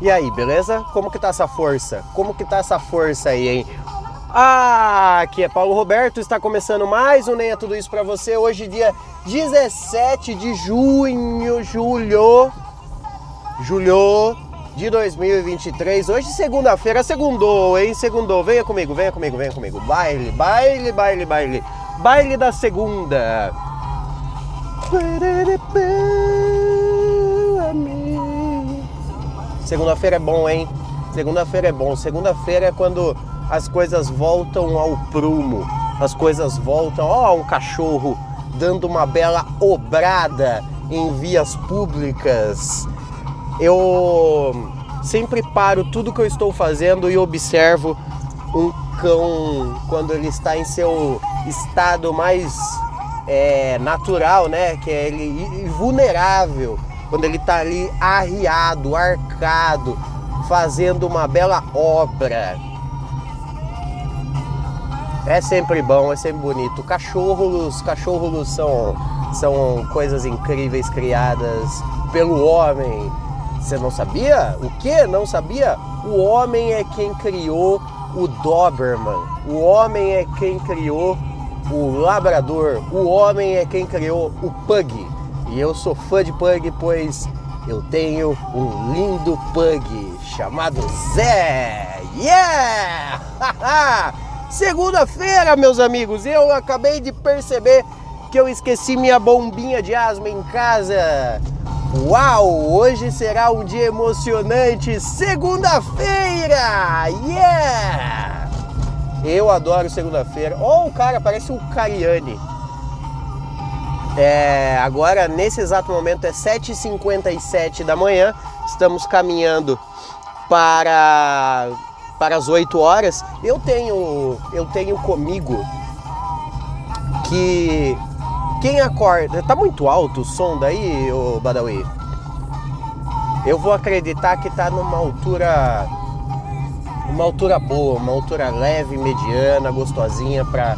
E aí, beleza? Como que tá essa força? Como que tá essa força aí, hein? Ah, aqui é Paulo Roberto, está começando mais um Nem é Tudo Isso para você. Hoje, dia 17 de junho, julho, julho de 2023. Hoje, segunda-feira, segundou, hein? Segundou. Venha comigo, venha comigo, venha comigo. Baile, baile, baile, baile. Baile da segunda. Segunda-feira é bom, hein? Segunda-feira é bom. Segunda-feira é quando as coisas voltam ao prumo. As coisas voltam, ó, um cachorro dando uma bela obrada em vias públicas. Eu sempre paro tudo que eu estou fazendo e observo um cão quando ele está em seu estado mais é, natural, né? Que é ele vulnerável, quando ele está ali arriado, arcado, fazendo uma bela obra. É sempre bom, é sempre bonito. Cachorros, cachorros são, são coisas incríveis criadas pelo homem. Você não sabia? O que? Não sabia? O homem é quem criou o Doberman. O homem é quem criou o labrador. O homem é quem criou o pug. E eu sou fã de pug, pois eu tenho um lindo pug chamado Zé. Yeah! Segunda-feira, meus amigos, eu acabei de perceber que eu esqueci minha bombinha de asma em casa. Uau! Hoje será um dia emocionante. Segunda-feira! Yeah! Eu adoro segunda-feira. Oh, o cara parece um Cariani. É, agora, nesse exato momento, é 7h57 da manhã. Estamos caminhando para para as 8 horas, eu tenho, eu tenho comigo que quem acorda. Tá muito alto o som daí, ô Badawi? Eu vou acreditar que tá numa altura. Uma altura boa, uma altura leve, mediana, gostosinha pra,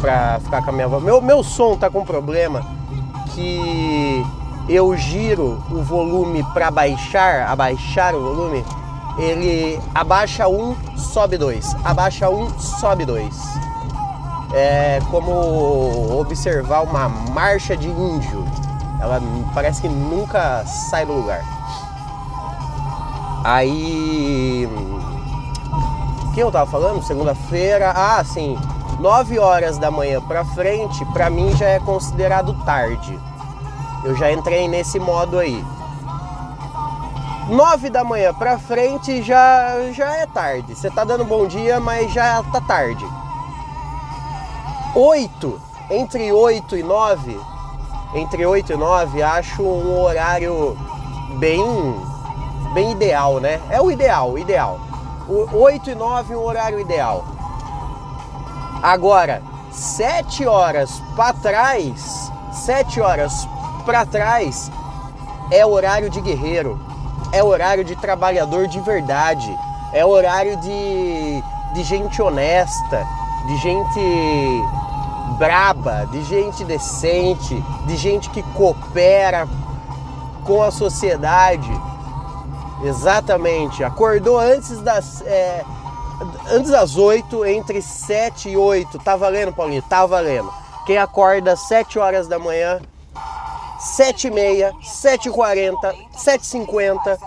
pra ficar com a minha voz. Meu, meu som tá com problema que eu giro o volume para baixar, abaixar o volume ele abaixa um, sobe dois, abaixa um, sobe dois. É como observar uma marcha de índio. Ela parece que nunca sai do lugar. Aí. O que eu tava falando? Segunda-feira. Ah, sim. 9 horas da manhã pra frente, pra mim já é considerado tarde. Eu já entrei nesse modo aí. 9 da manhã pra frente já, já é tarde. Você tá dando bom dia, mas já tá tarde. 8, entre 8 e 9, entre 8 e 9, acho um horário bem, bem ideal, né? É o ideal, o ideal. O 8 e 9 um horário ideal. Agora, 7 horas para trás, 7 horas para trás é horário de guerreiro é horário de trabalhador de verdade, é horário de, de gente honesta, de gente braba, de gente decente, de gente que coopera com a sociedade. Exatamente. Acordou antes das. É, antes das 8, entre 7 e 8. Tá valendo, Paulinho? Tá valendo. Quem acorda às 7 horas da manhã 7h30, 7h40, 7h50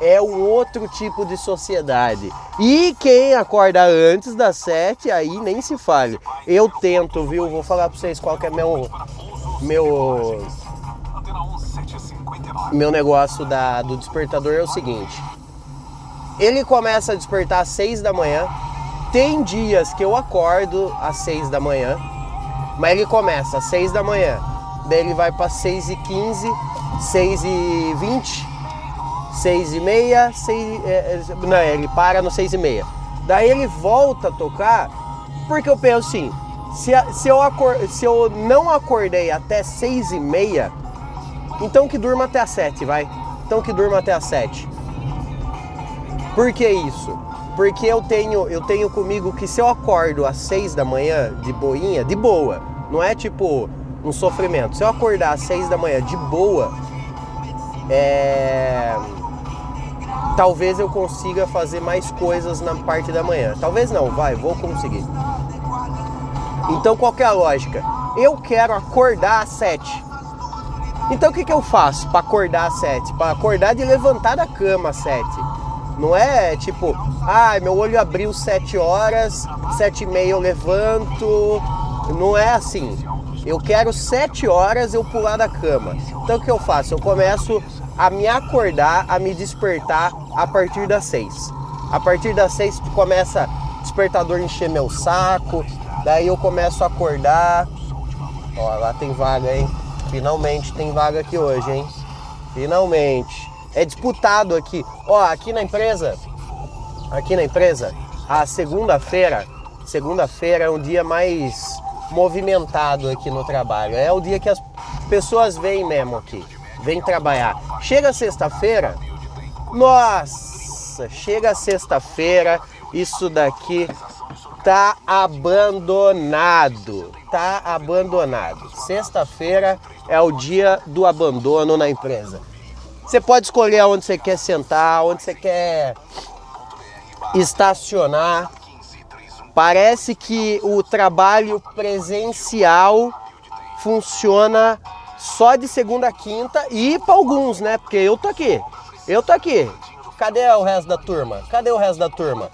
é um outro tipo de sociedade. E quem acorda antes das 7, aí nem se fale. Eu tento, viu? Vou falar para vocês qual que é meu meu meu negócio da, do despertador é o seguinte. Ele começa a despertar às 6 da manhã. Tem dias que eu acordo às 6 da manhã, mas ele começa às 6 da manhã daí ele vai para 6 e 15, 6 e 20, 6 e meia, 6, é, é, não, ele para no 6 e meia. Daí ele volta a tocar, porque eu penso assim, se, se, eu, acor, se eu não acordei até 6 e meia, então que durma até as 7, vai. Então que durma até as 7. Por que isso? Porque eu tenho, eu tenho comigo que se eu acordo às 6 da manhã de boinha, de boa, não é tipo um sofrimento. Se eu acordar às seis da manhã de boa, é... talvez eu consiga fazer mais coisas na parte da manhã. Talvez não, vai, vou conseguir. Então qual é a lógica? Eu quero acordar às 7. Então o que, que eu faço para acordar às 7? Para acordar de levantar da cama às 7. Não é tipo, ah, meu olho abriu 7 horas, 7 e meia eu levanto. Não é assim. Eu quero 7 horas eu pular da cama. Então o que eu faço? Eu começo a me acordar, a me despertar a partir das 6. A partir das 6 começa despertador encher meu saco, daí eu começo a acordar. Ó, lá tem vaga, hein? Finalmente tem vaga aqui hoje, hein? Finalmente. É disputado aqui. Ó, aqui na empresa, aqui na empresa, a segunda-feira, segunda-feira é um dia mais movimentado aqui no trabalho. É o dia que as pessoas vêm mesmo aqui, vêm trabalhar. Chega sexta-feira, nossa, chega sexta-feira, isso daqui tá abandonado. Tá abandonado. Sexta-feira é o dia do abandono na empresa. Você pode escolher onde você quer sentar, onde você quer estacionar. Parece que o trabalho presencial funciona só de segunda a quinta e para alguns, né? Porque eu tô aqui. Eu tô aqui. Cadê o resto da turma? Cadê o resto da turma?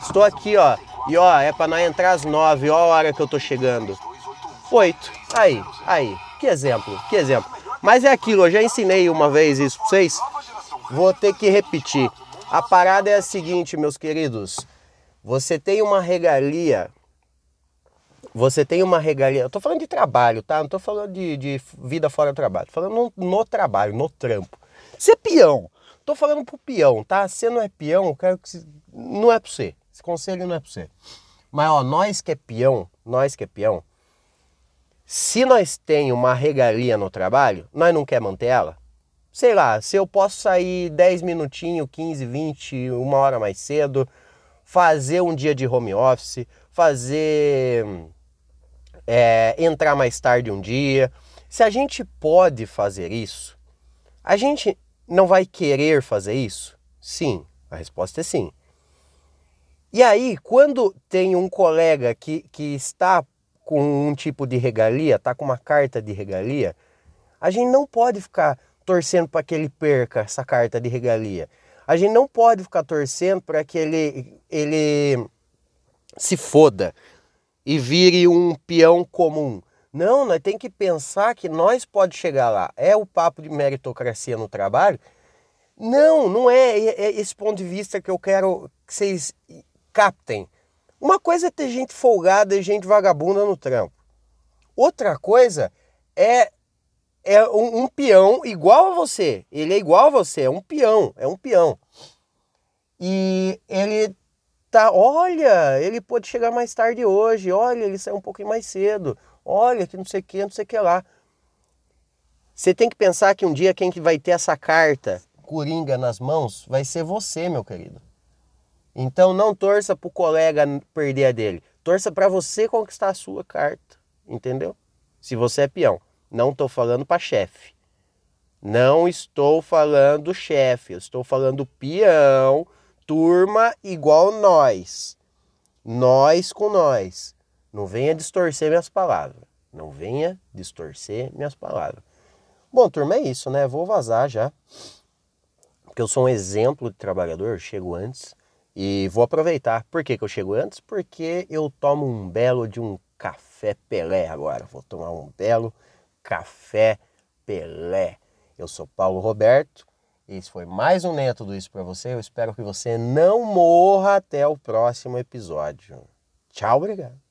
Estou aqui, ó. E ó, é para entrar às nove, ó a hora que eu tô chegando. Oito. Aí, aí. Que exemplo, que exemplo. Mas é aquilo, eu já ensinei uma vez isso para vocês. Vou ter que repetir. A parada é a seguinte, meus queridos. Você tem uma regalia. Você tem uma regalia. Eu tô falando de trabalho, tá? Não tô falando de, de vida fora do trabalho. Tô falando no, trabalho, no trampo. Ser é peão. Tô falando pro peão, tá? Você não é peão, eu quero que. Não é pra você. Esse conselho não é pra você. Mas, ó, nós que é peão, nós que é peão, se nós tem uma regalia no trabalho, nós não quer manter ela? Sei lá, se eu posso sair 10 minutinhos, 15, 20, uma hora mais cedo, fazer um dia de home office, fazer. É, entrar mais tarde um dia. Se a gente pode fazer isso, a gente não vai querer fazer isso? Sim, a resposta é sim. E aí, quando tem um colega que, que está com um tipo de regalia, está com uma carta de regalia, a gente não pode ficar torcendo para que ele perca essa carta de regalia. A gente não pode ficar torcendo para que ele, ele se foda e vire um peão comum. Não, nós tem que pensar que nós pode chegar lá. É o papo de meritocracia no trabalho? Não, não é, é, é esse ponto de vista que eu quero que vocês captem. Uma coisa é ter gente folgada e gente vagabunda no trampo. Outra coisa é é um, um, peão igual a você. Ele é igual a você, é um peão, é um peão. E ele tá, olha, ele pode chegar mais tarde hoje, olha, ele saiu um pouquinho mais cedo, olha, que não sei o que, não sei o que lá. Você tem que pensar que um dia quem que vai ter essa carta coringa nas mãos vai ser você, meu querido. Então não torça para o colega perder a dele, torça para você conquistar a sua carta, entendeu? Se você é peão. Não estou falando para chefe. Não estou falando chefe, eu estou falando peão, turma igual nós. Nós com nós. Não venha distorcer minhas palavras. Não venha distorcer minhas palavras. Bom, turma, é isso, né? Vou vazar já. Porque eu sou um exemplo de trabalhador, chego antes. E vou aproveitar. Por que, que eu chego antes? Porque eu tomo um belo de um café Pelé agora. Vou tomar um belo Café Pelé. Eu sou Paulo Roberto. Esse foi mais um Nem Tudo Isso para você. Eu espero que você não morra até o próximo episódio. Tchau, obrigado.